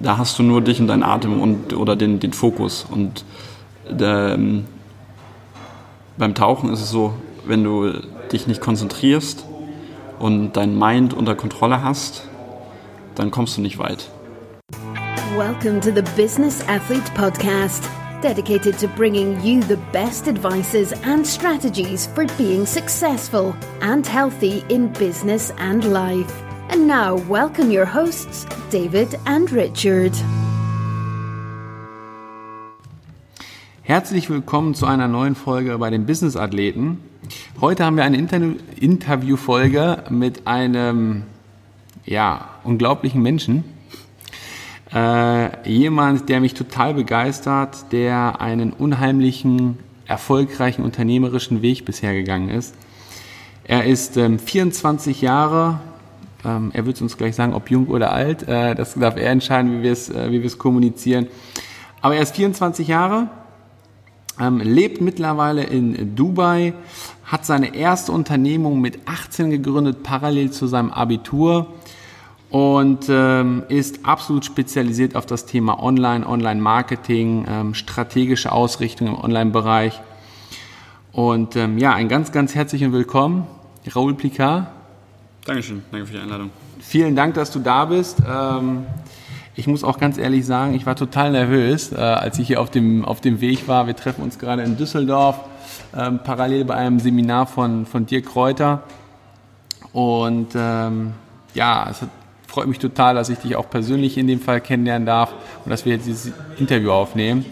da hast du nur dich und deinen Atem und, oder den, den Fokus. Und ähm, beim Tauchen ist es so, wenn du dich nicht konzentrierst und dein Mind unter Kontrolle hast, dann kommst du nicht weit. Welcome to the Business Athlete Podcast, dedicated to bringing you the best advices and strategies for being successful and healthy in business and life. And now, welcome your hosts, David and Richard. Herzlich willkommen zu einer neuen Folge bei den Business Athleten. Heute haben wir eine Inter Interviewfolge mit einem ja, unglaublichen Menschen. Äh, jemand, der mich total begeistert, der einen unheimlichen, erfolgreichen unternehmerischen Weg bisher gegangen ist. Er ist ähm, 24 Jahre, ähm, er wird uns gleich sagen, ob jung oder alt. Äh, das darf er entscheiden, wie wir es, äh, es kommunizieren. Aber er ist 24 Jahre, ähm, lebt mittlerweile in Dubai, hat seine erste Unternehmung mit 18 gegründet, parallel zu seinem Abitur und ähm, ist absolut spezialisiert auf das Thema Online, Online-Marketing, ähm, strategische Ausrichtung im Online-Bereich. Und ähm, ja, ein ganz, ganz herzlichen Willkommen, Raoul Plicard. Dankeschön, danke für die Einladung. Vielen Dank, dass du da bist. Ähm, ich muss auch ganz ehrlich sagen, ich war total nervös, äh, als ich hier auf dem, auf dem Weg war. Wir treffen uns gerade in Düsseldorf, ähm, parallel bei einem Seminar von, von Dirk Kräuter. Und ähm, ja, es hat, freut mich total, dass ich dich auch persönlich in dem Fall kennenlernen darf und dass wir jetzt dieses Interview aufnehmen.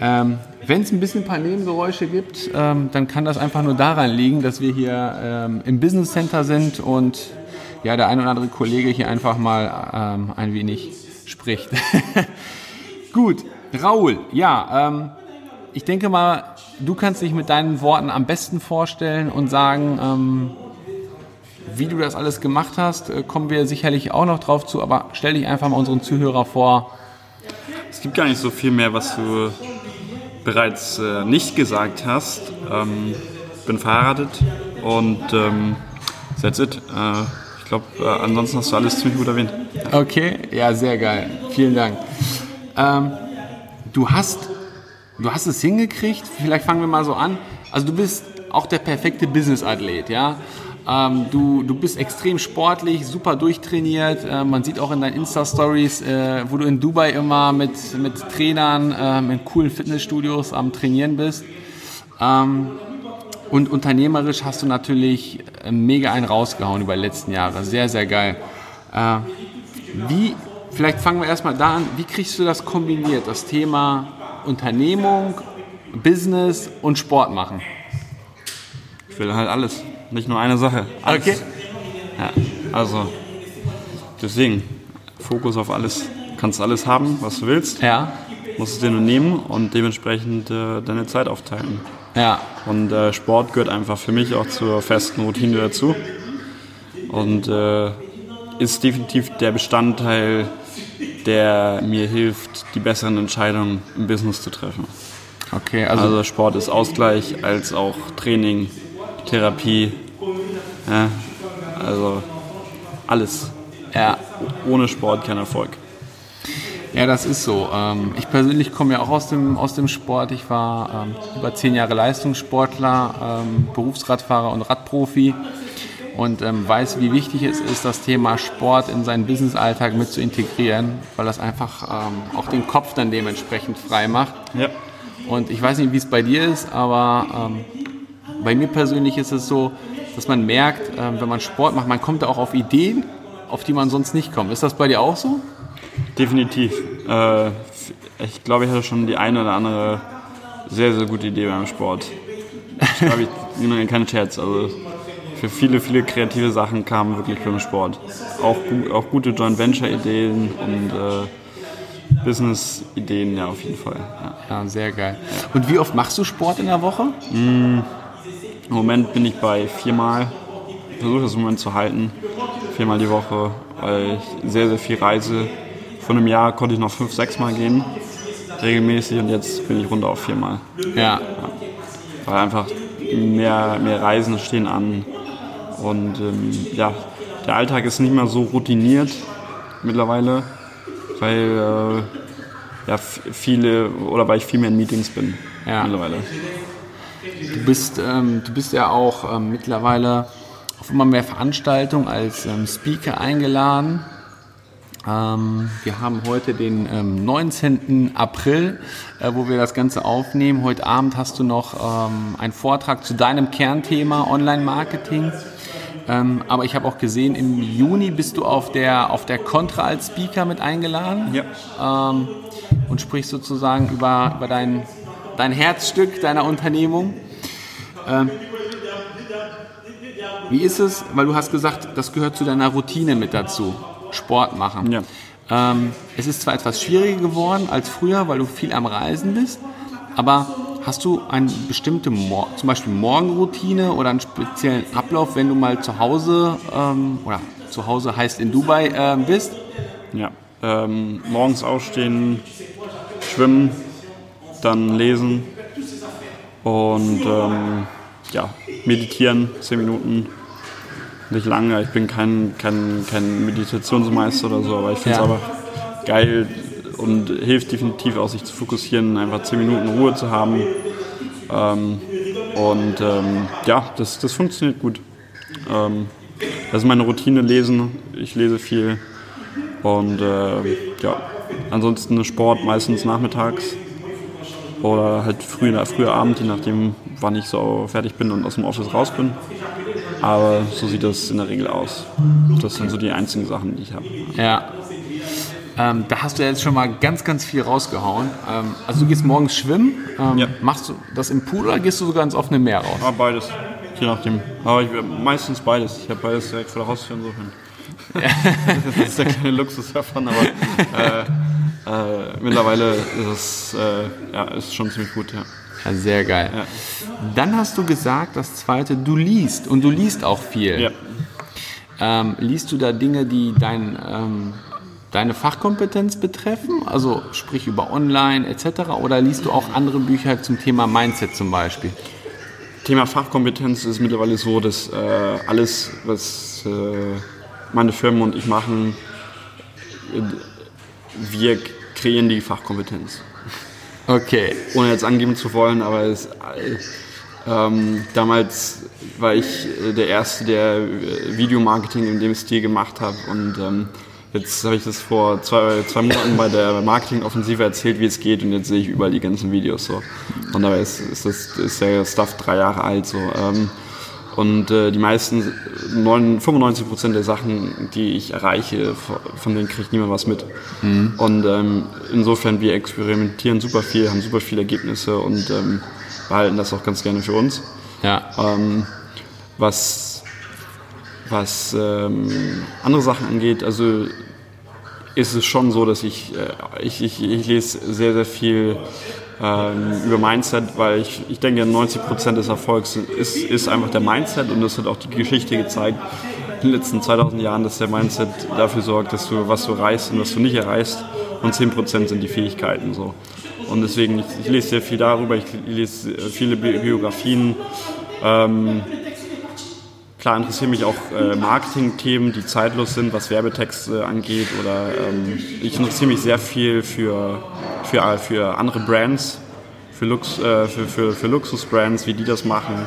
Ähm, Wenn es ein bisschen ein paar Nebengeräusche gibt, ähm, dann kann das einfach nur daran liegen, dass wir hier ähm, im Business Center sind und ja, der ein oder andere Kollege hier einfach mal ähm, ein wenig spricht. Gut, Raul, ja, ähm, ich denke mal, du kannst dich mit deinen Worten am besten vorstellen und sagen, ähm, wie du das alles gemacht hast, äh, kommen wir sicherlich auch noch drauf zu, aber stell dich einfach mal unseren Zuhörer vor. Es gibt gar nicht so viel mehr, was du bereits äh, nicht gesagt hast. Ähm, bin verheiratet und ähm, that's it. Äh, ich glaube, äh, ansonsten hast du alles ziemlich gut erwähnt. Okay, ja, sehr geil. Vielen Dank. Ähm, du hast, du hast es hingekriegt. Vielleicht fangen wir mal so an. Also du bist auch der perfekte Business-Athlet, ja. Ähm, du, du bist extrem sportlich, super durchtrainiert. Äh, man sieht auch in deinen Insta-Stories, äh, wo du in Dubai immer mit, mit Trainern ähm, in coolen Fitnessstudios am Trainieren bist. Ähm, und unternehmerisch hast du natürlich äh, mega einen rausgehauen über die letzten Jahre. Sehr, sehr geil. Äh, wie, vielleicht fangen wir erstmal da an, wie kriegst du das kombiniert, das Thema Unternehmung, Business und Sport machen? Ich will halt alles, nicht nur eine Sache. Alles. Okay. Ja, also deswegen, Fokus auf alles. Du kannst alles haben, was du willst, Ja, musst es dir nur nehmen und dementsprechend äh, deine Zeit aufteilen. ja, Und äh, Sport gehört einfach für mich auch zur festen Routine dazu. Und äh, ist definitiv der Bestandteil, der mir hilft, die besseren Entscheidungen im Business zu treffen. okay. Also, Also Sport ist Ausgleich als auch Training, Therapie. Ja, also alles. ja. Ohne Sport kein Erfolg. Ja, das ist so. Ähm, Ich persönlich komme ja auch aus dem, aus dem Sport. Ich war ähm, über zehn Jahre Leistungssportler, ähm, Berufsradfahrer und Radprofi und weiß, wie wichtig es ist, das Thema Sport in seinen Businessalltag mit zu integrieren, weil das einfach auch den Kopf dann dementsprechend frei macht. Ja. Und ich weiß nicht, wie es bei dir ist, aber ähm, bei mir persönlich ist es so, dass man merkt, ähm, wenn man Sport macht, man kommt da auch auf Ideen, auf die man sonst nicht kommt. Ist das bei dir auch so? Definitiv. Äh, ich glaube, ich hatte schon die eine oder andere sehr, sehr gute Idee beim Sport. Ich glaube, ich keinen Scherz. Also für viele, viele kreative Sachen kamen wirklich beim Sport. Auch, auch gute Joint Venture Ideen und äh, Business Ideen, ja, auf jeden Fall. Ja. Ja, sehr geil. Und wie oft machst du Sport in der Woche? Im Moment bin ich bei viermal. Versuche das im Moment zu halten. Viermal die Woche, weil ich sehr, sehr viel reise. Vor einem Jahr konnte ich noch fünf, sechs Mal gehen, regelmäßig, und jetzt bin ich runter auf viermal. Ja. Weil einfach mehr, mehr Reisen stehen an. Und ähm, ja, der Alltag ist nicht mehr so routiniert mittlerweile. Weil äh, ja, viele oder weil ich viel mehr in Meetings bin Ja. mittlerweile. Du bist, ähm, du bist ja auch ähm, mittlerweile auf immer mehr Veranstaltungen als ähm, Speaker eingeladen. Ähm, wir haben heute den ähm, 19. April, äh, wo wir das Ganze aufnehmen. Heute Abend hast du noch ähm, einen Vortrag zu deinem Kernthema Online-Marketing. Ähm, aber ich habe auch gesehen, im Juni bist du auf der, auf der Contra als Speaker mit eingeladen Ja. ähm, und sprichst sozusagen über, über dein, dein Herzstück deiner Unternehmung. Ähm, wie ist es, weil du hast gesagt, das gehört zu deiner Routine mit dazu, Sport machen. Ja. Ähm, es ist zwar etwas schwieriger geworden als früher, weil du viel am Reisen bist, aber hast du eine bestimmte, Mor zum Beispiel Morgenroutine oder einen speziellen Ablauf, wenn du mal zu Hause, ähm, oder zu Hause heißt in Dubai ähm, bist? Ja. Ähm, morgens aufstehen, schwimmen, dann lesen und ähm, ja, meditieren, 10 Minuten. Nicht lange, ich bin kein, kein, kein Meditationsmeister oder so, aber ich finde es Ja. einfach geil und hilft definitiv auch, sich zu fokussieren, einfach 10 Minuten Ruhe zu haben. Ähm, und ähm, ja, das, das funktioniert gut. Ähm, das ist meine Routine, lesen. Ich lese viel. Und äh, ja, ansonsten Sport meistens nachmittags oder halt früher, früher Abend, je nachdem, wann ich so fertig bin und aus dem Office raus bin. Aber so sieht das in der Regel aus. Das sind so die einzigen Sachen, die ich habe. Ja. Ähm, da hast du ja jetzt schon mal ganz, ganz viel rausgehauen. Ähm, also du gehst morgens schwimmen. Ähm, Ja. Machst du das im Pool oder gehst du sogar ins offene Meer raus? Aber beides, je nachdem. Aber ich, meistens beides. Ich habe beides direkt vor der Haustür insofern. das ist der kleine Luxus davon, aber äh, äh, mittlerweile ist es äh, ja, ist schon ziemlich gut, ja. Ja, sehr geil. Ja. Dann hast du gesagt, das zweite, du liest und du liest auch viel. ja. Ähm, liest du da Dinge, die dein, ähm, deine Fachkompetenz betreffen? Also sprich über Online etc. Oder liest du auch andere Bücher zum Thema Mindset zum Beispiel? Thema Fachkompetenz ist mittlerweile so, dass äh, alles, was äh, meine Firma und ich machen, wir kreieren die Fachkompetenz. Okay. Ohne jetzt angeben zu wollen, aber es, äh, ähm, damals war ich äh, der Erste, der äh, Videomarketing in dem Stil gemacht hat und ähm, jetzt habe ich das vor zwei, zwei Monaten bei der Marketingoffensive erzählt, wie es geht und jetzt sehe ich überall die ganzen Videos so. Und dabei ist, ist, das, ist der Stuff drei Jahre alt so. Ähm, und äh, die meisten, neun- 95 Prozent der Sachen, die ich erreiche, von- denen kriegt niemand was mit. Und ähm, insofern, wir experimentieren super viel, haben super viele Ergebnisse und ähm, behalten das auch ganz gerne für uns. Ja. Ähm, was was ähm, andere Sachen angeht, also ist es schon so, dass ich, äh, ich, ich, ich lese sehr, sehr viel ähm, über Mindset, weil ich, ich denke, 90% des Erfolgs ist, ist einfach der Mindset und das hat auch die Geschichte gezeigt in den letzten 2000 Jahren, dass der Mindset dafür sorgt, dass du was du erreichst und was du nicht erreichst und 10% sind die Fähigkeiten so. Und deswegen, ich, ich lese sehr viel darüber, ich lese viele Bi- Biografien, ähm, Klar interessieren mich auch äh, Marketing-Themen, die zeitlos sind, was Werbetexte angeht. Oder ähm, ich interessiere mich sehr viel für, für, für andere Brands, für, Lux, äh, für, für, für Luxus-Brands, wie die das machen.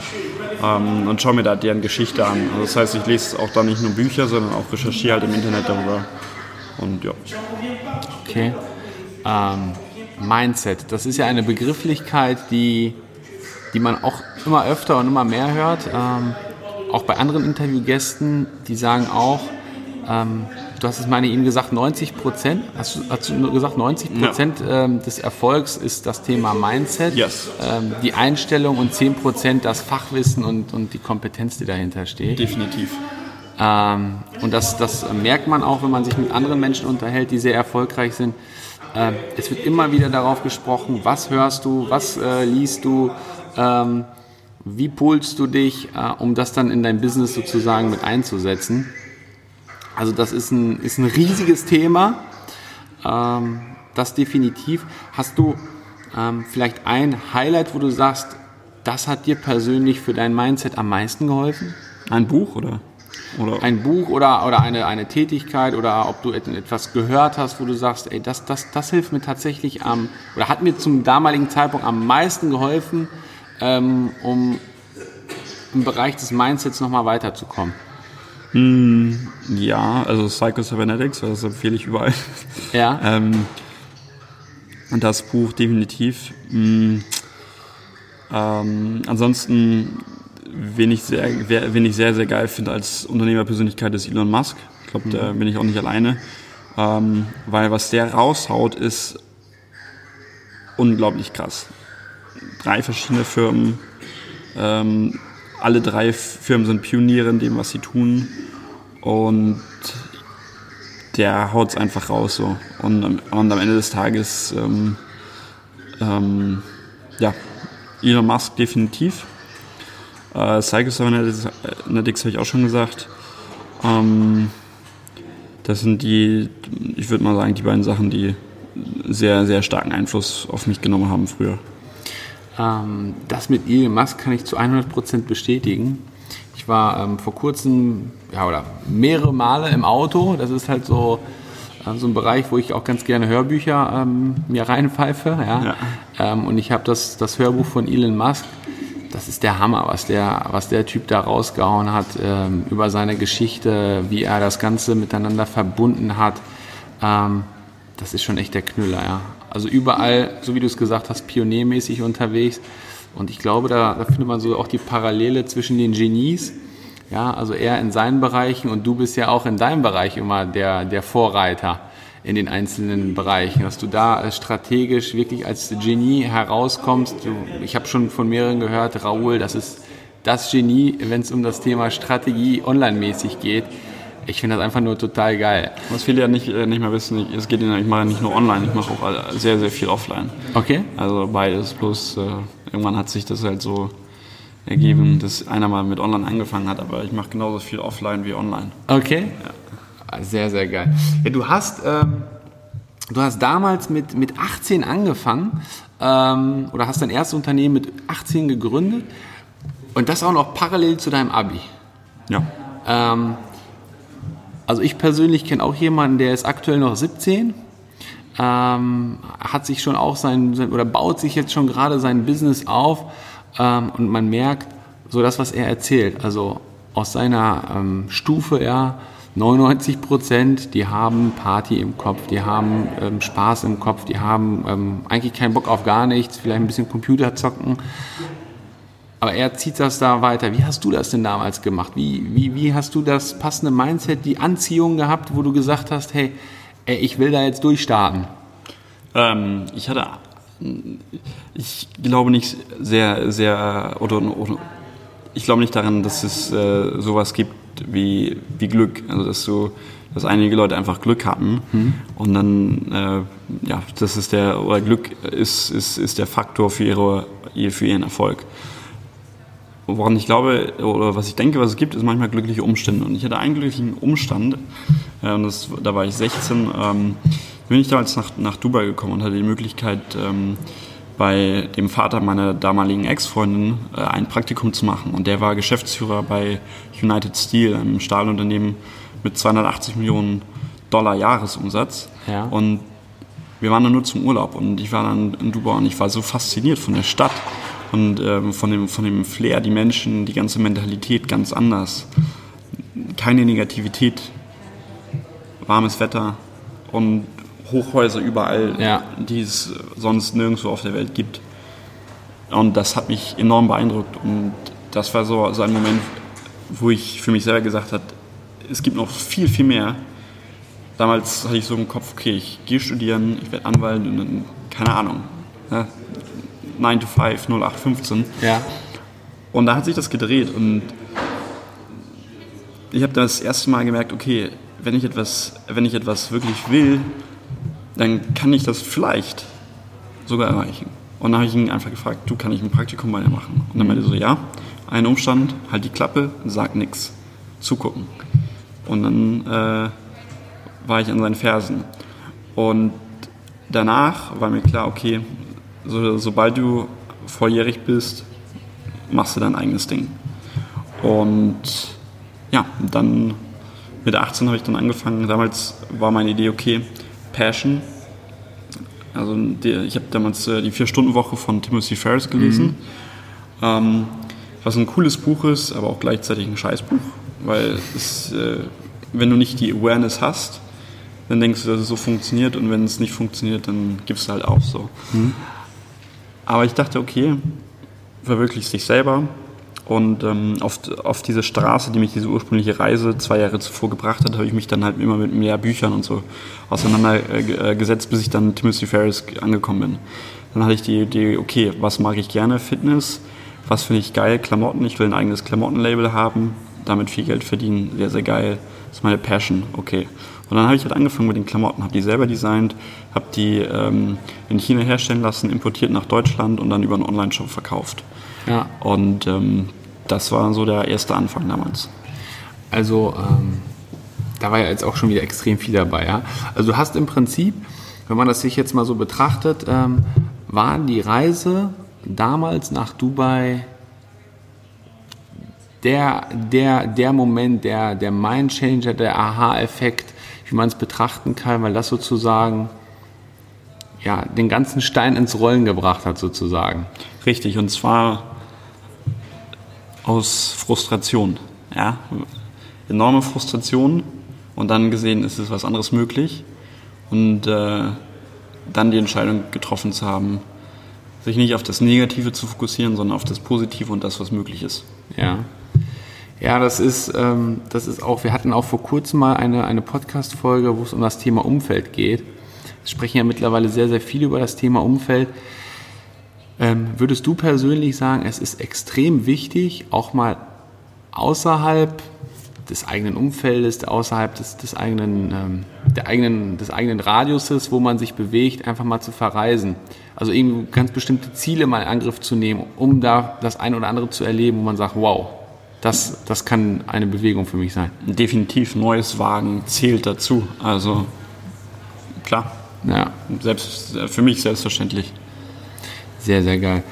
Ähm, und schaue mir da deren Geschichte an. Also das heißt, ich lese auch da nicht nur Bücher, sondern auch recherchiere halt im Internet darüber. Und ja. Okay. Ähm, Mindset, das ist ja eine Begrifflichkeit, die, die man auch immer öfter und immer mehr hört. Ähm, auch bei anderen Interviewgästen, die sagen auch, ähm, du hast es meine eben gesagt, 90 Prozent, hast, du- hast du gesagt, 90 Prozent ähm, des Erfolgs ist das Thema Mindset, Yes. ähm, die Einstellung und 10 Prozent das Fachwissen und, und die Kompetenz, die dahinter steht. Definitiv. Ähm, und das, das merkt man auch, wenn man sich mit anderen Menschen unterhält, die sehr erfolgreich sind. Ähm, es wird immer wieder darauf gesprochen, was hörst du, was äh, liest du, ähm, wie polst du dich, äh, um das dann in dein Business sozusagen mit einzusetzen. Also das ist ein, ist ein riesiges Thema, ähm, das definitiv. Hast du ähm, vielleicht ein Highlight, wo du sagst, das hat dir persönlich für dein Mindset am meisten geholfen? Ein Buch oder? Oder ein Buch oder, oder eine, eine Tätigkeit oder ob du etwas gehört hast, wo du sagst, ey, das, das, das hilft mir tatsächlich am, oder hat mir zum damaligen Zeitpunkt am meisten geholfen, ähm, um im Bereich des Mindsets nochmal weiterzukommen? ja, also Psycho-Cybernetics, das empfehle ich überall. Ja. Ähm, und das Buch definitiv. Mm, ähm, ansonsten, wen ich, sehr, wen ich sehr, sehr geil finde als Unternehmerpersönlichkeit ist Elon Musk. Ich glaube, da bin ich auch nicht alleine. Ähm, weil was der raushaut, ist unglaublich krass. Drei verschiedene Firmen. Ähm, alle drei Firmen sind Pioniere in dem, was sie tun. Und der haut es einfach raus so. Und, am- und am Ende des Tages, ähm, ähm, ja, Elon Musk definitiv. Äh, Psycho-Cybernetics habe ich auch schon gesagt. Ähm, das sind die, ich würde mal sagen, die beiden Sachen, die sehr, sehr starken Einfluss auf mich genommen haben früher. Ähm, das mit Elon Musk kann ich zu 100% bestätigen. Ich war ähm, vor kurzem, ja, oder mehrere Male im Auto. Das ist halt so, äh, so ein Bereich, wo ich auch ganz gerne Hörbücher ähm, mir reinpfeife. Ja? Ja. Ähm, und ich habe das, das Hörbuch von Elon Musk. Das ist der Hammer, was der, was der Typ da rausgehauen hat ähm, über seine Geschichte, wie er das Ganze miteinander verbunden hat. Ähm, das ist schon echt der Knüller, ja. Also überall, so wie du es gesagt hast, pioniermäßig unterwegs. Und ich glaube, da, da findet man so auch die Parallele zwischen den Genies. Ja, also er in seinen Bereichen und du bist ja auch in deinem Bereich immer der, der Vorreiter in den einzelnen Bereichen, dass du da strategisch wirklich als Genie herauskommst. Ich habe schon von mehreren gehört, Raoul, das ist das Genie, wenn es um das Thema Strategie online-mäßig geht. Ich finde das einfach nur total geil. Was viele ja nicht, äh, nicht mehr wissen, ich, es geht in, ich mache nicht nur online, ich mache auch sehr, sehr viel offline. Okay? Also beides, bloß äh, irgendwann hat sich das halt so ergeben, dass einer mal mit online angefangen hat, aber ich mache genauso viel offline wie online. Okay. Ah, Sehr, sehr geil. Ja, du hast, ähm, du hast damals mit, mit 18 angefangen ähm, oder hast dein erstes Unternehmen mit 18 gegründet und das auch noch parallel zu deinem Abi. Ja. Ähm, also ich persönlich kenne auch jemanden, der ist aktuell noch 17, ähm, hat sich schon auch sein, sein oder baut sich jetzt schon gerade sein Business auf ähm, und man merkt so das, was er erzählt. Also aus seiner ähm, Stufe, ja, 99 Prozent, die haben Party im Kopf, die haben ähm, Spaß im Kopf, die haben ähm, eigentlich keinen Bock auf gar nichts, vielleicht ein bisschen Computer zocken. Aber er zieht das da weiter. Wie hast du das denn damals gemacht? Wie, wie, wie hast du das passende Mindset, die Anziehung gehabt, wo du gesagt hast, hey, ey, ich will da jetzt durchstarten? Ähm, ich hatte, ich glaube nicht sehr, sehr, oder, oder ich glaube nicht daran, dass es äh, sowas gibt wie, wie Glück. Also dass so, dass einige Leute einfach Glück hatten und dann, äh, ja, das ist der, oder Glück ist, ist, ist der Faktor für, ihre, für ihren Erfolg. Woran ich glaube, oder was ich denke, was es gibt, ist manchmal glückliche Umstände. Und ich hatte einen glücklichen Umstand, äh, das, da war ich 16, ähm, bin ich damals nach, nach Dubai gekommen und hatte die Möglichkeit, ähm, bei dem Vater meiner damaligen Ex-Freundin äh, ein Praktikum zu machen. Und der war Geschäftsführer bei United Steel, einem Stahlunternehmen mit 280 Millionen Dollar Jahresumsatz. Ja. Und wir waren dann nur zum Urlaub und ich war dann in Dubai und ich war so fasziniert von der Stadt und ähm, von, dem, von dem Flair, die Menschen, die ganze Mentalität ganz anders. Keine Negativität, warmes Wetter und Hochhäuser überall, Ja. die es sonst nirgendwo auf der Welt gibt. Und das hat mich enorm beeindruckt und das war so, so ein Moment, wo ich für mich selber gesagt habe, es gibt noch viel, viel mehr. Damals hatte ich so im Kopf, okay, ich gehe studieren, ich werde Anwalt und dann, keine Ahnung, ne, 9 to 5, 0815. Ja. Und da hat sich das gedreht und ich habe das erste Mal gemerkt, okay, wenn ich etwas, wenn ich etwas wirklich will, dann kann ich das vielleicht sogar erreichen. Und dann habe ich ihn einfach gefragt, du, kann ich ein Praktikum bei dir machen? Und dann meinte er so, ja, ein Umstand, halt die Klappe, sag nix, zugucken. Und dann äh, war ich an seinen Fersen. Und danach war mir klar, okay, so, sobald du volljährig bist, machst du dein eigenes Ding. Und ja, dann mit 18 habe ich dann angefangen. Damals war meine Idee, okay, Passion. Also die, ich habe damals äh, die Vier-Stunden-Woche von Timothy Ferris gelesen. Ähm, was ein cooles Buch ist, aber auch gleichzeitig ein Scheißbuch. Weil es, äh, wenn du nicht die Awareness hast, dann denkst du, dass es so funktioniert und wenn es nicht funktioniert, dann gibst du halt auf so. Aber ich dachte, okay, verwirklichst dich selber. Und ähm, auf, auf diese Straße, die mich diese ursprüngliche Reise zwei Jahre zuvor gebracht hat, habe ich mich dann halt immer mit mehr Büchern und so auseinandergesetzt, bis ich dann Timothy Ferris angekommen bin. Dann hatte ich die Idee, okay, was mag ich gerne? Fitness. Was finde ich geil? Klamotten. Ich will ein eigenes Klamottenlabel haben, damit viel Geld verdienen. Sehr, sehr geil. Das ist meine Passion. Okay. Und dann habe ich halt angefangen mit den Klamotten, habe die selber designt, habe die ähm, in China herstellen lassen, importiert nach Deutschland und dann über einen Online-Shop verkauft. Ja. Und ähm, das war so der erste Anfang damals. Also ähm, da war ja jetzt auch schon wieder extrem viel dabei. Ja? Also du hast im Prinzip, wenn man das sich jetzt mal so betrachtet, ähm, war die Reise damals nach Dubai der, der, der Moment, der, der Mindchanger, der Aha-Effekt, wie man es betrachten kann, weil das sozusagen ja, den ganzen Stein ins Rollen gebracht hat sozusagen. Richtig, und zwar aus Frustration. Ja? Enorme Frustration und dann gesehen, ist es was anderes möglich und äh, dann die Entscheidung getroffen zu haben, sich nicht auf das Negative zu fokussieren, sondern auf das Positive und das, was möglich ist. Ja. Ja, das ist, ähm, das ist auch, wir hatten auch vor kurzem mal eine, eine Podcast-Folge, wo es um das Thema Umfeld geht. Wir sprechen ja mittlerweile sehr, sehr viel über das Thema Umfeld. Ähm, würdest du persönlich sagen, es ist extrem wichtig, auch mal außerhalb des eigenen Umfeldes, außerhalb des, des, eigenen, ähm, der eigenen, des eigenen Radiuses, wo man sich bewegt, einfach mal zu verreisen. Also irgendwie ganz bestimmte Ziele mal in Angriff zu nehmen, um da das eine oder andere zu erleben, wo man sagt, wow, das, das kann eine Bewegung für mich sein. Definitiv neues Wagen zählt dazu. Also klar, Ja, selbst, für mich selbstverständlich. sehr, sehr geil.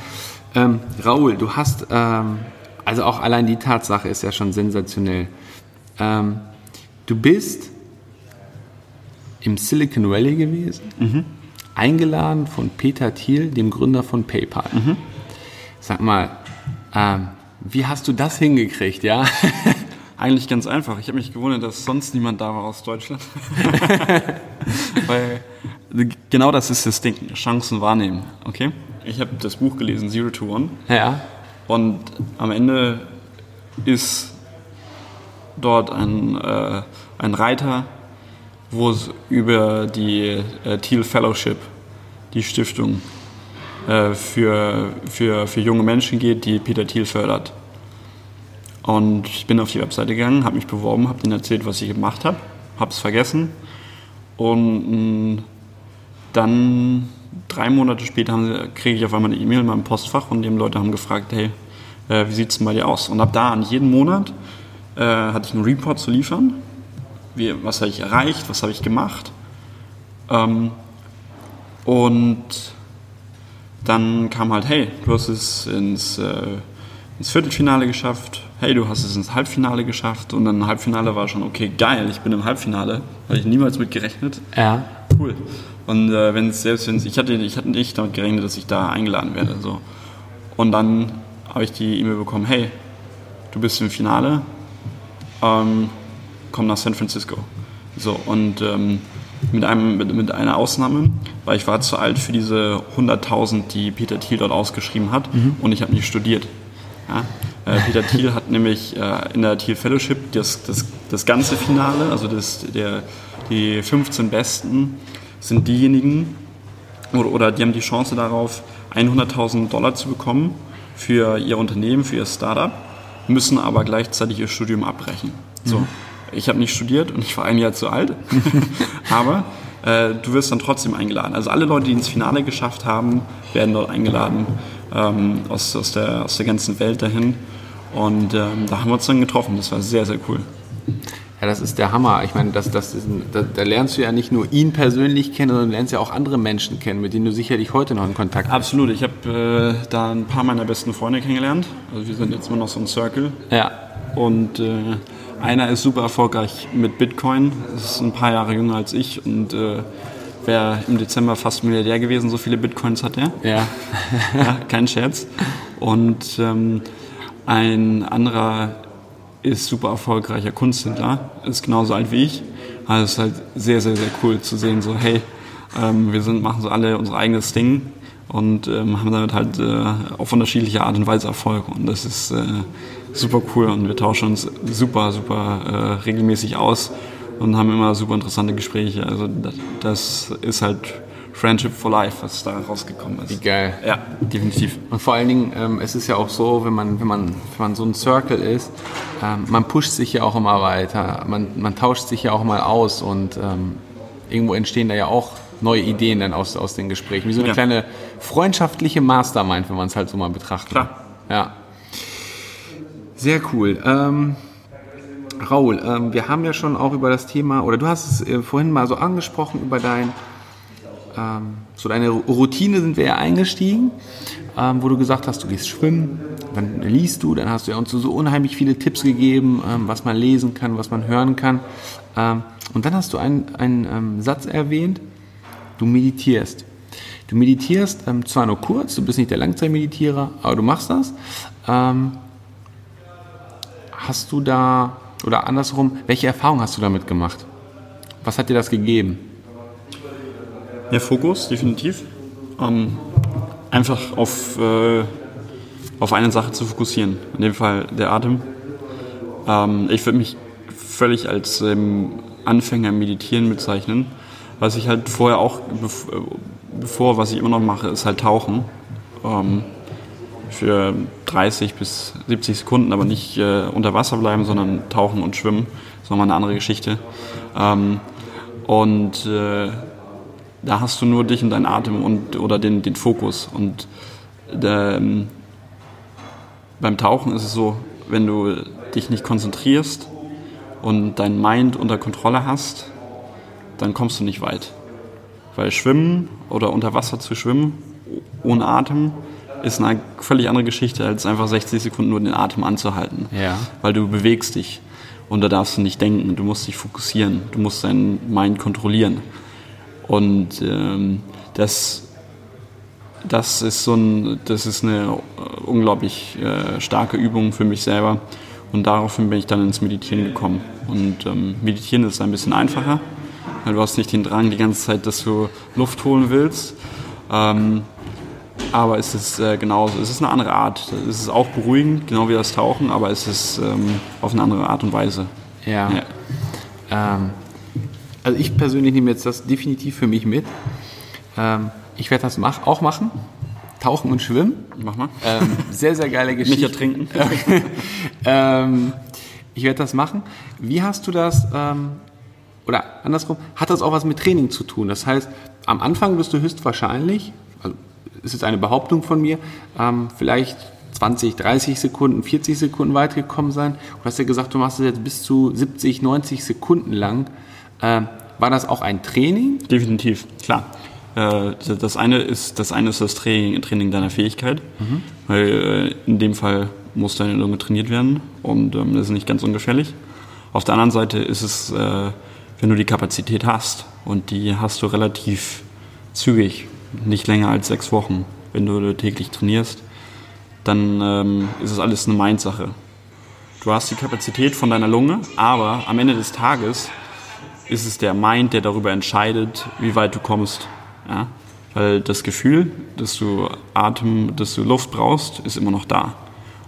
Ähm, Raoul, du hast, ähm, also auch allein die Tatsache ist ja schon sensationell. Ähm, du bist im Silicon Valley gewesen, eingeladen von Peter Thiel, dem Gründer von PayPal. Sag mal, ähm, wie hast du das hingekriegt, ja? Eigentlich ganz einfach. Ich habe mich gewundert, dass sonst niemand da war aus Deutschland. Weil genau das ist das Ding, Chancen wahrnehmen. Okay? Ich habe das Buch gelesen, Zero to One. ja, Und am Ende ist dort ein, äh, ein Reiter, wo es über die äh, Thiel Fellowship, die Stiftung äh, für, für, für junge Menschen geht, die Peter Thiel fördert. Und ich bin auf die Webseite gegangen, habe mich beworben, habe denen erzählt, was ich gemacht habe, habe es vergessen. Und mh, dann drei Monate später kriege ich auf einmal eine E-Mail in meinem Postfach und die Leute haben gefragt, hey, äh, wie sieht es denn bei dir aus? Und ab da an jeden Monat äh, hatte ich einen Report zu liefern. Wie, was habe ich erreicht, was habe ich gemacht. Ähm, und dann kam halt, hey, du hast es ins, äh, ins Viertelfinale geschafft, hey, du hast es ins Halbfinale geschafft und dann Halbfinale war schon, okay, geil, ich bin im Halbfinale, habe ich niemals mit gerechnet. ja, Cool. Und äh, wenn es selbst wenn ich hatte ich hatte nicht damit gerechnet, dass ich da eingeladen werde so. Und dann habe ich die E-Mail bekommen, hey, du bist im Finale, ähm, komm nach San Francisco. So und ähm, mit einem mit, mit einer Ausnahme, weil ich war zu alt für diese 100.000, die Peter Thiel dort ausgeschrieben hat und ich habe nicht studiert. Ja? Äh, Peter Thiel hat nämlich äh, in der Thiel Fellowship das, das, das ganze Finale, also das, der, die 15 Besten sind diejenigen, oder, oder die haben die Chance darauf, 100.000 Dollar zu bekommen für ihr Unternehmen, für ihr Startup, müssen aber gleichzeitig ihr Studium abbrechen. So, ich habe nicht studiert und ich war ein Jahr zu alt, aber äh, du wirst dann trotzdem eingeladen. Also alle Leute, die ins Finale geschafft haben, werden dort eingeladen ähm, aus, aus, der, aus der ganzen Welt dahin. Und ähm, da haben wir uns dann getroffen. Das war sehr, sehr cool. Ja, das ist der Hammer. Ich meine, das, das ist ein, da, da lernst du ja nicht nur ihn persönlich kennen, sondern du lernst ja auch andere Menschen kennen, mit denen du sicherlich heute noch in Kontakt bist. Absolut. Ich habe äh, da ein paar meiner besten Freunde kennengelernt. Also wir sind jetzt immer noch so ein Circle. Ja, Und äh, einer ist super erfolgreich mit Bitcoin, ist ein paar Jahre jünger als ich und äh, wäre im Dezember fast Milliardär gewesen, so viele Bitcoins hat er. Ja. ja, kein Scherz. Und ähm, ein anderer ist super erfolgreicher Kunsthändler, ist genauso alt wie ich. Also es ist halt sehr, sehr, sehr cool zu sehen, so hey, ähm, wir sind, machen so alle unser eigenes Ding und ähm, haben damit halt äh, auf unterschiedliche Art und Weise Erfolg. Und das ist äh, super cool und wir tauschen uns super, super äh, regelmäßig aus und haben immer super interessante Gespräche. Also das, das ist halt Friendship for Life, was da rausgekommen ist. Wie geil. Ja, definitiv. Und vor allen Dingen, ähm, es ist ja auch so, wenn man, wenn man, wenn man so ein Circle ist, ähm, man pusht sich ja auch immer weiter, man, man tauscht sich ja auch mal aus und ähm, irgendwo entstehen da ja auch neue Ideen dann aus, aus den Gesprächen. Wie so eine Ja. kleine freundschaftliche Mastermind, wenn man es halt so mal betrachtet. Klar. Ja. Sehr cool. Ähm, Raul, ähm, wir haben ja schon auch über das Thema, oder du hast es äh, vorhin mal so angesprochen, über dein, ähm, so deine Routine sind wir ja eingestiegen, ähm, wo du gesagt hast, du gehst schwimmen, dann liest du, dann hast du ja uns so unheimlich viele Tipps gegeben, ähm, was man lesen kann, was man hören kann. Ähm, und dann hast du einen, einen Satz erwähnt, du meditierst. Du meditierst ähm, zwar nur kurz, du bist nicht der Langzeitmeditierer, aber du machst das. Ähm, hast du da, oder andersrum, welche Erfahrungen hast du damit gemacht? Was hat dir das gegeben? Ja, Fokus, definitiv. Ähm, einfach auf, äh, auf eine Sache zu fokussieren. In dem Fall der Atem. Ähm, ich würde mich völlig als ähm, Anfänger im Meditieren bezeichnen. Was ich halt vorher auch, äh, bevor, was ich immer noch mache, ist halt Tauchen. Ähm, für 30 bis 70 Sekunden, aber nicht äh, unter Wasser bleiben, sondern tauchen und schwimmen. Das ist nochmal eine andere Geschichte. Ähm, und äh, da hast du nur dich und deinen Atem und, oder den, den Fokus. Und ähm, beim Tauchen ist es so, wenn du dich nicht konzentrierst und dein Mind unter Kontrolle hast, dann kommst du nicht weit. Weil Schwimmen oder unter Wasser zu schwimmen ohne Atem ist eine völlig andere Geschichte, als einfach 60 Sekunden nur den Atem anzuhalten. Ja. Weil du bewegst dich und da darfst du nicht denken, du musst dich fokussieren, du musst deinen Mind kontrollieren. Und ähm, das, das ist so ein, das ist eine äh, unglaublich äh, starke Übung für mich selber. Und daraufhin bin ich dann ins Meditieren gekommen. Und ähm, Meditieren ist ein bisschen einfacher, weil du hast nicht den Drang die ganze Zeit, dass du Luft holen willst. Ähm, aber es ist äh, genauso, es ist eine andere Art. Es ist auch beruhigend, genau wie das Tauchen, aber es ist ähm, auf eine andere Art und Weise. Ja. Ja. Ähm, also ich persönlich nehme jetzt das definitiv für mich mit. Ähm, ich werde das mach, auch machen. Tauchen und Schwimmen. Mach mal. Ähm, sehr, sehr geile Nicht Geschichte. ertrinken. ähm, ich werde das machen. Wie hast du das, ähm, oder andersrum, hat das auch was mit Training zu tun? Das heißt, am Anfang wirst du höchstwahrscheinlich, also ist jetzt eine Behauptung von mir, ähm, vielleicht 20, 30 Sekunden, 40 Sekunden weit gekommen sein. Du hast ja gesagt, du machst es jetzt bis zu 70, 90 Sekunden lang. Ähm, war das auch ein Training? Definitiv, klar. Äh, Das eine ist das, eine ist das Training, Training deiner Fähigkeit, weil äh, in dem Fall muss deine Lunge trainiert werden und ähm, das ist nicht ganz ungefährlich. Auf der anderen Seite ist es, äh, wenn du die Kapazität hast und die hast du relativ zügig, nicht länger als sechs Wochen, wenn du täglich trainierst, dann ähm, ist es alles eine Mindsache. Du hast die Kapazität von deiner Lunge, aber am Ende des Tages ist es der Mind, der darüber entscheidet, wie weit du kommst. Ja? Weil das Gefühl, dass du Atem, dass du Luft brauchst, ist immer noch da.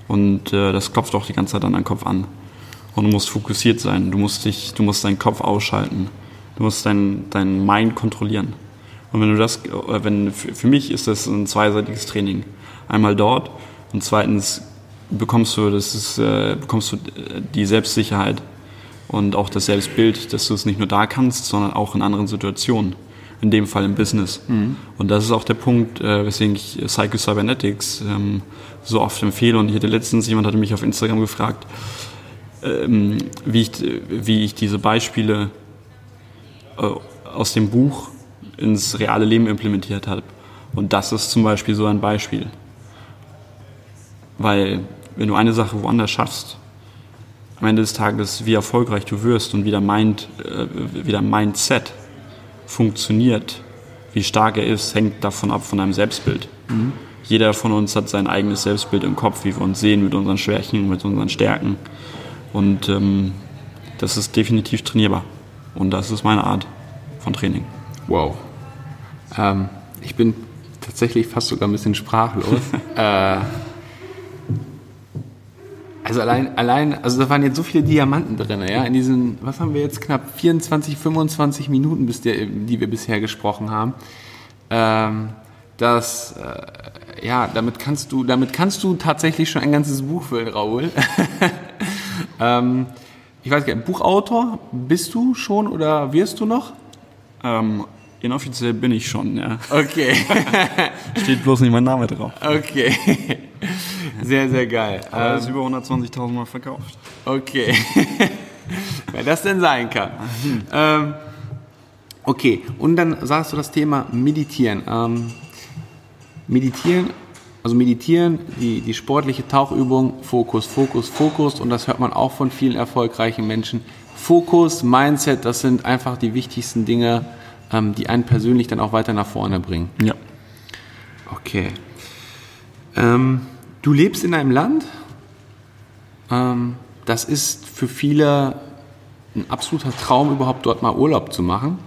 Und äh, das klopft auch die ganze Zeit an deinen Kopf an. Und du musst fokussiert sein. Du musst dich, du musst deinen Kopf ausschalten. Du musst dein, dein Mind kontrollieren. Und wenn du das, äh, wenn, für mich ist das ein zweiseitiges Training. Einmal dort und zweitens bekommst du, das ist, äh, bekommst du äh, die Selbstsicherheit und auch das Selbstbild, dass du es nicht nur da kannst, sondern auch in anderen Situationen. In dem Fall im Business. Und das ist auch der Punkt, äh, weswegen ich Psycho Cybernetics ähm, so oft empfehle. Und ich hatte letztens, jemand hatte mich auf Instagram gefragt, ähm, wie, ich, wie ich diese Beispiele äh, aus dem Buch ins reale Leben implementiert habe. Und das ist zum Beispiel so ein Beispiel. Weil wenn du eine Sache woanders schaffst, am Ende des Tages, wie erfolgreich du wirst und wie dein, Mind, äh, wie dein Mindset funktioniert, wie stark er ist, hängt davon ab von deinem Selbstbild. Mhm. Jeder von uns hat sein eigenes Selbstbild im Kopf, wie wir uns sehen mit unseren Schwächen, mit unseren Stärken. Und ähm, das ist definitiv trainierbar. Und das ist meine Art von Training. Wow. Ähm, ich bin tatsächlich fast sogar ein bisschen sprachlos. äh, also allein, allein, also da waren jetzt so viele Diamanten drin, ja, in diesen, was haben wir jetzt, knapp 24, 25 Minuten, bis der, die wir bisher gesprochen haben. Ähm, dass, äh, ja, damit kannst du, damit kannst du tatsächlich schon ein ganzes Buch füllen, Raoul. ähm, ich weiß gar nicht, Buchautor bist du schon oder wirst du noch? Ähm, inoffiziell bin ich schon, ja. Okay. Steht bloß nicht mein Name drauf. Okay. Sehr, sehr geil. Aber ähm, ist über 120.000 Mal verkauft. Okay. Wer das denn sein kann. Ähm, okay, und dann sagst du das Thema Meditieren. Ähm, meditieren, also Meditieren, die, die sportliche Tauchübung, Fokus, Fokus, Fokus. Und das hört man auch von vielen erfolgreichen Menschen. Fokus, Mindset, das sind einfach die wichtigsten Dinge, ähm, die einen persönlich dann auch weiter nach vorne bringen. Ja. Okay. Ähm, du lebst in einem Land, ähm, das ist für viele ein absoluter Traum, überhaupt dort mal Urlaub zu machen.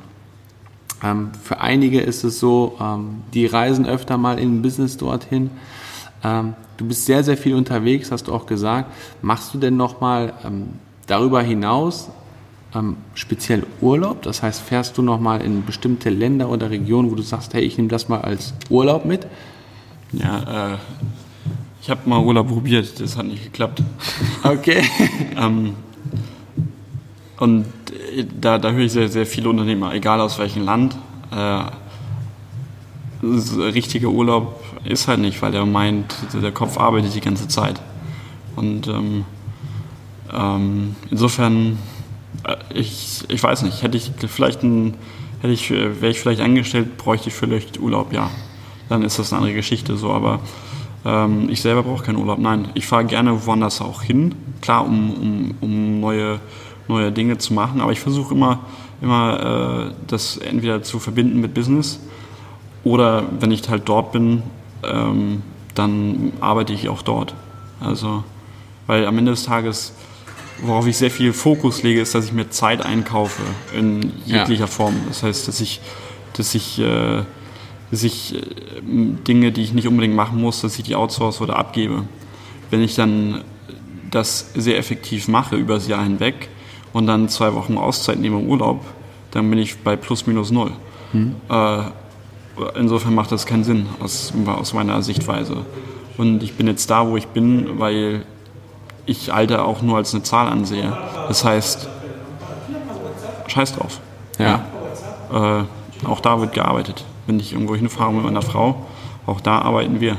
Ähm, für einige ist es so, ähm, die reisen öfter mal in ein Business dorthin. Ähm, du bist sehr, sehr viel unterwegs, hast du auch gesagt. Machst du denn nochmal ähm, darüber hinaus ähm, speziell Urlaub? Das heißt, fährst du nochmal in bestimmte Länder oder Regionen, wo du sagst, hey, ich nehme das mal als Urlaub mit? Ja, äh, ich habe mal Urlaub probiert, das hat nicht geklappt. Okay. ähm, und äh, da, da höre ich sehr, sehr viele Unternehmer, egal aus welchem Land. Äh, richtiger Urlaub ist halt nicht, weil der meint, der Kopf arbeitet die ganze Zeit. Und ähm, ähm, insofern, ich, ich weiß nicht, hätte ich vielleicht ein, hätte ich, wäre ich vielleicht angestellt, bräuchte ich vielleicht Urlaub, ja. Dann ist das eine andere Geschichte so, aber ähm, ich selber brauche keinen Urlaub. Nein, ich fahre gerne woanders auch hin, klar, um, um, um neue neue Dinge zu machen. Aber ich versuche immer, immer äh, das entweder zu verbinden mit Business oder wenn ich halt dort bin, ähm, dann arbeite ich auch dort. Also, weil am Ende des Tages, worauf ich sehr viel Fokus lege, ist, dass ich mir Zeit einkaufe in jeglicher ja. Form. Das heißt, dass ich, dass ich, äh, dass ich äh, Dinge, die ich nicht unbedingt machen muss, dass ich die outsource oder abgebe. Wenn ich dann das sehr effektiv mache über das Jahr hinweg, und dann zwei Wochen Auszeit nehme im Urlaub, dann bin ich bei plus minus null. Hm. Äh, insofern macht das keinen Sinn aus, aus meiner Sichtweise. Und ich bin jetzt da, wo ich bin, weil ich Alter auch nur als eine Zahl ansehe. Das heißt, scheiß drauf. Ja. ja. Äh, auch da wird gearbeitet. Wenn ich irgendwo hinfahre mit meiner Frau, auch da arbeiten wir.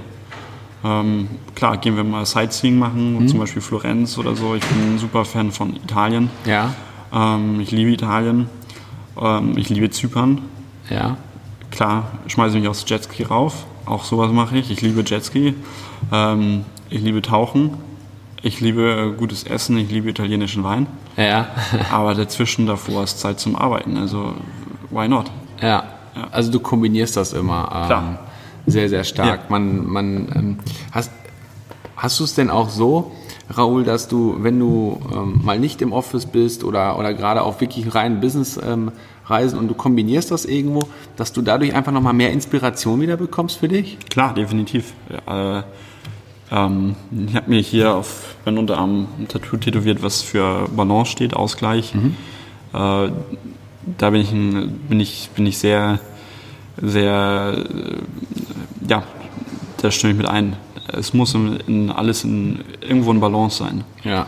Ähm, klar, gehen wir mal Sightseeing machen, mhm. zum Beispiel Florenz oder so. Ich bin ein super Fan von Italien. Ja. Ähm, ich liebe Italien. Ähm, ich liebe Zypern. Ja. Klar, schmeiße mich aufs Jetski rauf. Auch sowas mache ich. Ich liebe Jetski. Ähm, ich liebe Tauchen. Ich liebe gutes Essen. Ich liebe italienischen Wein. Ja. Aber dazwischen davor ist Zeit zum Arbeiten. Also, why not? Ja. ja. Also, du kombinierst das immer. Klar ähm, sehr, sehr stark. Ja. Man, man, ähm, hast, hast du es denn auch so, Raoul, dass du, wenn du ähm, mal nicht im Office bist oder, oder gerade auf wirklich reinen Business ähm, reisen und du kombinierst das irgendwo, dass du dadurch einfach nochmal mehr Inspiration wieder bekommst für dich? Klar, definitiv. Ja, äh, ähm, ich habe mir hier auf meinem Unterarm ein Tattoo tätowiert, was für Balance steht, Ausgleich. Mhm. Äh, da bin ich, ein, bin ich, bin ich sehr, sehr ja, da stimme ich mit ein. Es muss in, in alles in, irgendwo in Balance sein. Ja.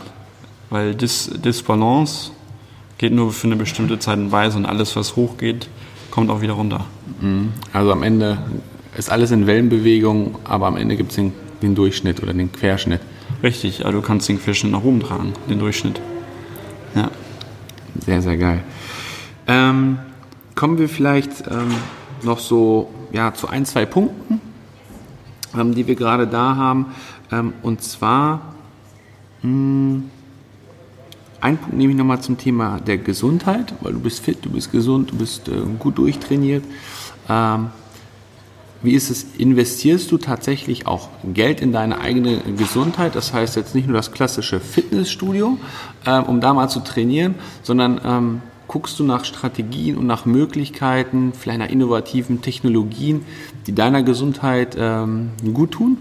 Weil Dis, Disbalance geht nur für eine bestimmte Zeit und Weise und alles, was hochgeht, kommt auch wieder runter. Mhm. Also am Ende ist alles in Wellenbewegung, aber am Ende gibt es den, den, Durchschnitt oder den Querschnitt. Richtig, also du kannst den Querschnitt nach oben tragen, den Durchschnitt. Ja. Sehr, sehr geil. Ähm, kommen wir vielleicht ähm, noch so ja, zu ein, zwei Punkten ähm, die wir gerade da haben. Ähm, und zwar, mh, hm, einen Punkt nehme ich nochmal zum Thema der Gesundheit, weil du bist fit, du bist gesund, du bist äh, gut durchtrainiert. Ähm, wie ist es, investierst du tatsächlich auch Geld in deine eigene Gesundheit? Das heißt jetzt nicht nur das klassische Fitnessstudio, ähm, um da mal zu trainieren, sondern ähm, guckst du nach Strategien und nach Möglichkeiten, vielleicht nach innovativen Technologien, die deiner Gesundheit ähm, gut tun?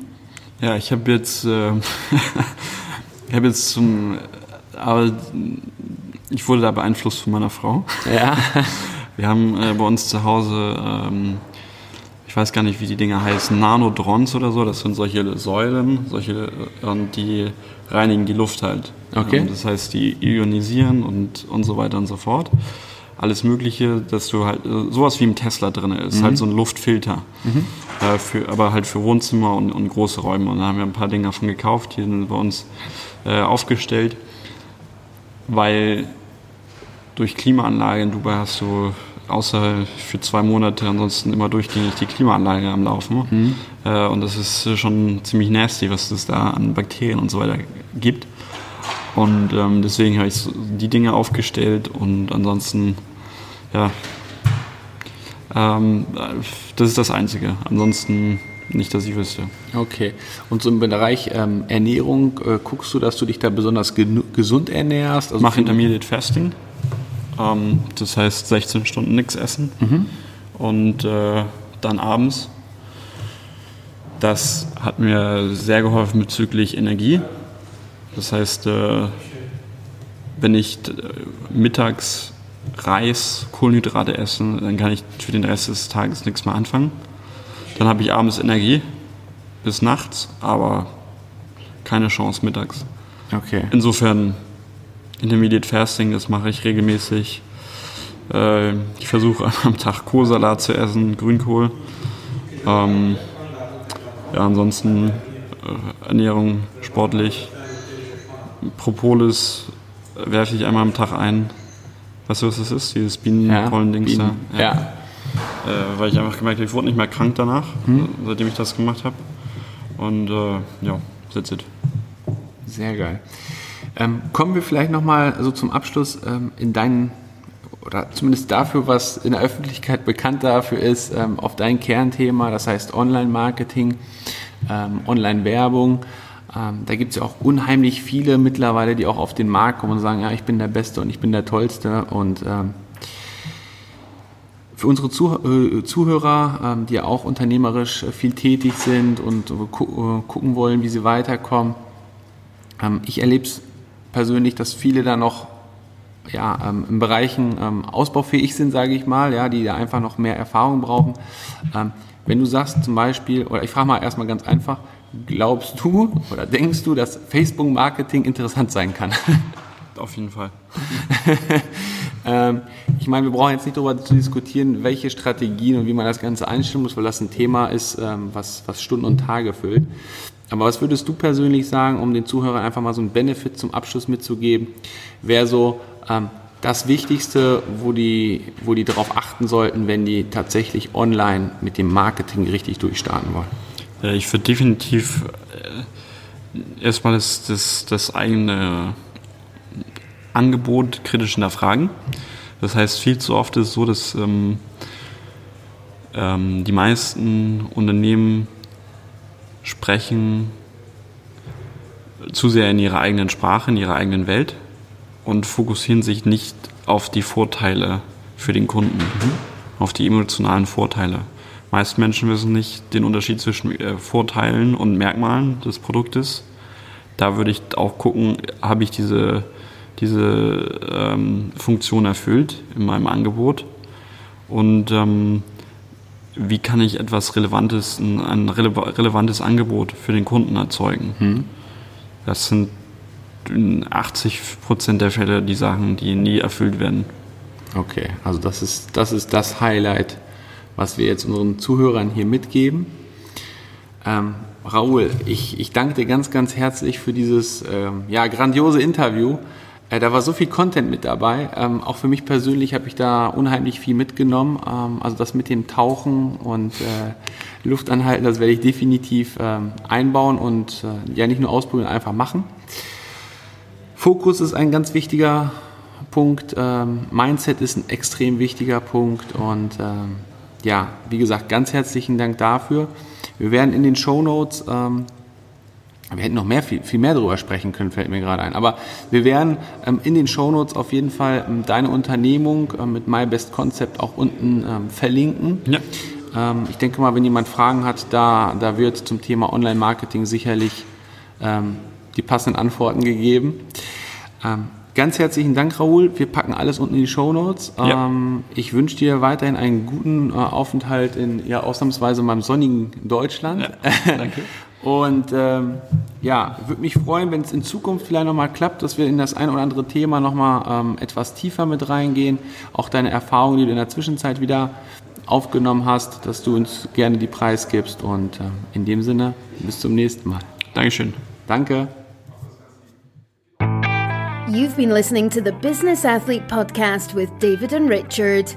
Ja, ich habe jetzt, äh, ich habe jetzt zum, aber ich wurde da beeinflusst von meiner Frau. Ja. Wir haben äh, bei uns zu Hause ähm, ich weiß gar nicht, wie die Dinge heißen, Nanodrons oder so. Das sind solche Säulen, solche, und die reinigen die Luft halt. Okay. Das heißt, die ionisieren und, und so weiter und so fort. Alles Mögliche, dass du halt, sowas wie im Tesla drin ist, mhm. halt so ein Luftfilter. Mhm. Äh, für, aber halt für Wohnzimmer und, und, große Räume. Und da haben wir ein paar Dinge davon gekauft, die sind bei uns äh, aufgestellt, weil durch Klimaanlage in Dubai hast du außer für zwei Monate ansonsten immer durchgängig die Klimaanlage am Laufen. Mhm. Äh, und das ist schon ziemlich nasty, was es da an Bakterien und so weiter gibt. Und ähm, deswegen habe ich die Dinge aufgestellt und ansonsten, ja, ähm, das ist das Einzige. Ansonsten nicht, dass ich wüsste. Okay. Und so im Bereich ähm, Ernährung, äh, guckst du, dass du dich da besonders gesund ernährst? Also Mach Intermediate Fasting. Ähm, das heißt 16 Stunden nichts essen mhm. und äh, dann abends. Das hat mir sehr geholfen bezüglich Energie. Das heißt, äh, wenn ich mittags Reis, Kohlenhydrate esse, dann kann ich für den Rest des Tages nichts mehr anfangen. Dann habe ich abends Energie bis nachts, aber keine Chance mittags. Okay. Insofern Intermediate Fasting, das mache ich regelmäßig. Äh, ich versuche am Tag Kohlsalat zu essen, Grünkohl. Ähm, ja, ansonsten äh, Ernährung sportlich. Propolis werfe ich einmal am Tag ein. Weißt du, was das ist? Dieses Bienenpollen-Dings ja, da. Ja. ja. Äh, weil ich einfach gemerkt habe, ich wurde nicht mehr krank danach, hm. seitdem ich das gemacht habe. Und äh, ja, that's it. Sehr geil. Ähm, kommen wir vielleicht nochmal so zum Abschluss ähm, in deinen, oder zumindest dafür, was in der Öffentlichkeit bekannt dafür ist, ähm, auf dein Kernthema, das heißt Online-Marketing, ähm, Online-Werbung. Ähm, da gibt es ja auch unheimlich viele mittlerweile, die auch auf den Markt kommen und sagen, ja, ich bin der Beste und ich bin der Tollste und ähm, für unsere äh, Zuhörer, die ja auch unternehmerisch viel tätig sind und äh, gucken wollen, wie sie weiterkommen, ich erlebe es persönlich, dass viele da noch ja, ähm, in Bereichen ähm, ausbaufähig sind, sage ich mal, ja, die da einfach noch mehr Erfahrung brauchen. Ähm, wenn du sagst zum Beispiel, oder ich frage mal erstmal ganz einfach, glaubst du oder denkst du, dass Facebook-Marketing interessant sein kann? Auf jeden Fall. ähm, ich meine, wir brauchen jetzt nicht darüber zu diskutieren, welche Strategien und wie man das Ganze einstellen muss, weil das ein Thema ist, ähm, was, was Stunden und Tage füllt. Aber was würdest du persönlich sagen, um den Zuhörern einfach mal so einen Benefit zum Abschluss mitzugeben, wäre so ähm, das Wichtigste, wo die, wo die darauf achten sollten, wenn die tatsächlich online mit dem Marketing richtig durchstarten wollen? Ja, ich würde definitiv äh, erstmal das, das, das eigene Angebot kritisch hinterfragen. Das heißt, viel zu oft ist es so, dass ähm, ähm, die meisten Unternehmen sprechen zu sehr in ihrer eigenen Sprache, in ihrer eigenen Welt und fokussieren sich nicht auf die Vorteile für den Kunden, mhm. auf die emotionalen Vorteile. Meist Menschen wissen nicht den Unterschied zwischen äh, Vorteilen und Merkmalen des Produktes. Da würde ich auch gucken, habe ich diese, diese ähm, Funktion erfüllt in meinem Angebot. Und ähm, wie kann ich etwas Relevantes, ein relevantes Angebot für den Kunden erzeugen. Hm. Das sind in 80 Prozent der Fälle die Sachen, die nie erfüllt werden. Okay, also das ist, das ist das Highlight, was wir jetzt unseren Zuhörern hier mitgeben. Ähm, Raoul, ich, ich danke dir ganz, ganz herzlich für dieses ähm, ja, grandiose Interview. Äh, da war so viel Content mit dabei. Ähm, auch für mich persönlich habe ich da unheimlich viel mitgenommen. Ähm, also das mit dem Tauchen und äh, Luftanhalten, das werde ich definitiv ähm, einbauen und äh, ja nicht nur ausprobieren, einfach machen. Fokus ist ein ganz wichtiger Punkt. Ähm, Mindset ist ein extrem wichtiger Punkt. Und ähm, ja, wie gesagt, ganz herzlichen Dank dafür. Wir werden in den Show Notes, ähm, wir hätten noch mehr, viel, viel mehr darüber sprechen können, fällt mir gerade ein. Aber wir werden ähm, in den Show Notes auf jeden Fall ähm, deine Unternehmung ähm, mit My Best Concept auch unten ähm, verlinken. Ja. Ähm, ich denke mal, wenn jemand Fragen hat, da, da wird zum Thema Online-Marketing sicherlich ähm, die passenden Antworten gegeben. Ganz herzlichen Dank, Raoul. Wir packen alles unten in die Show Notes. Ja. Ich wünsche dir weiterhin einen guten äh, Aufenthalt in ja ausnahmsweise meinem sonnigen Deutschland. Ja, danke. Und ähm, ja, würde mich freuen, wenn es in Zukunft vielleicht nochmal klappt, dass wir in das ein oder andere Thema nochmal ähm, etwas tiefer mit reingehen. Auch deine Erfahrungen, die du in der Zwischenzeit wieder aufgenommen hast, dass du uns gerne die Preis gibst. Und ähm, in dem Sinne, bis zum nächsten Mal. Dankeschön. Danke. You've been listening to the Business Athlete Podcast with David and Richard.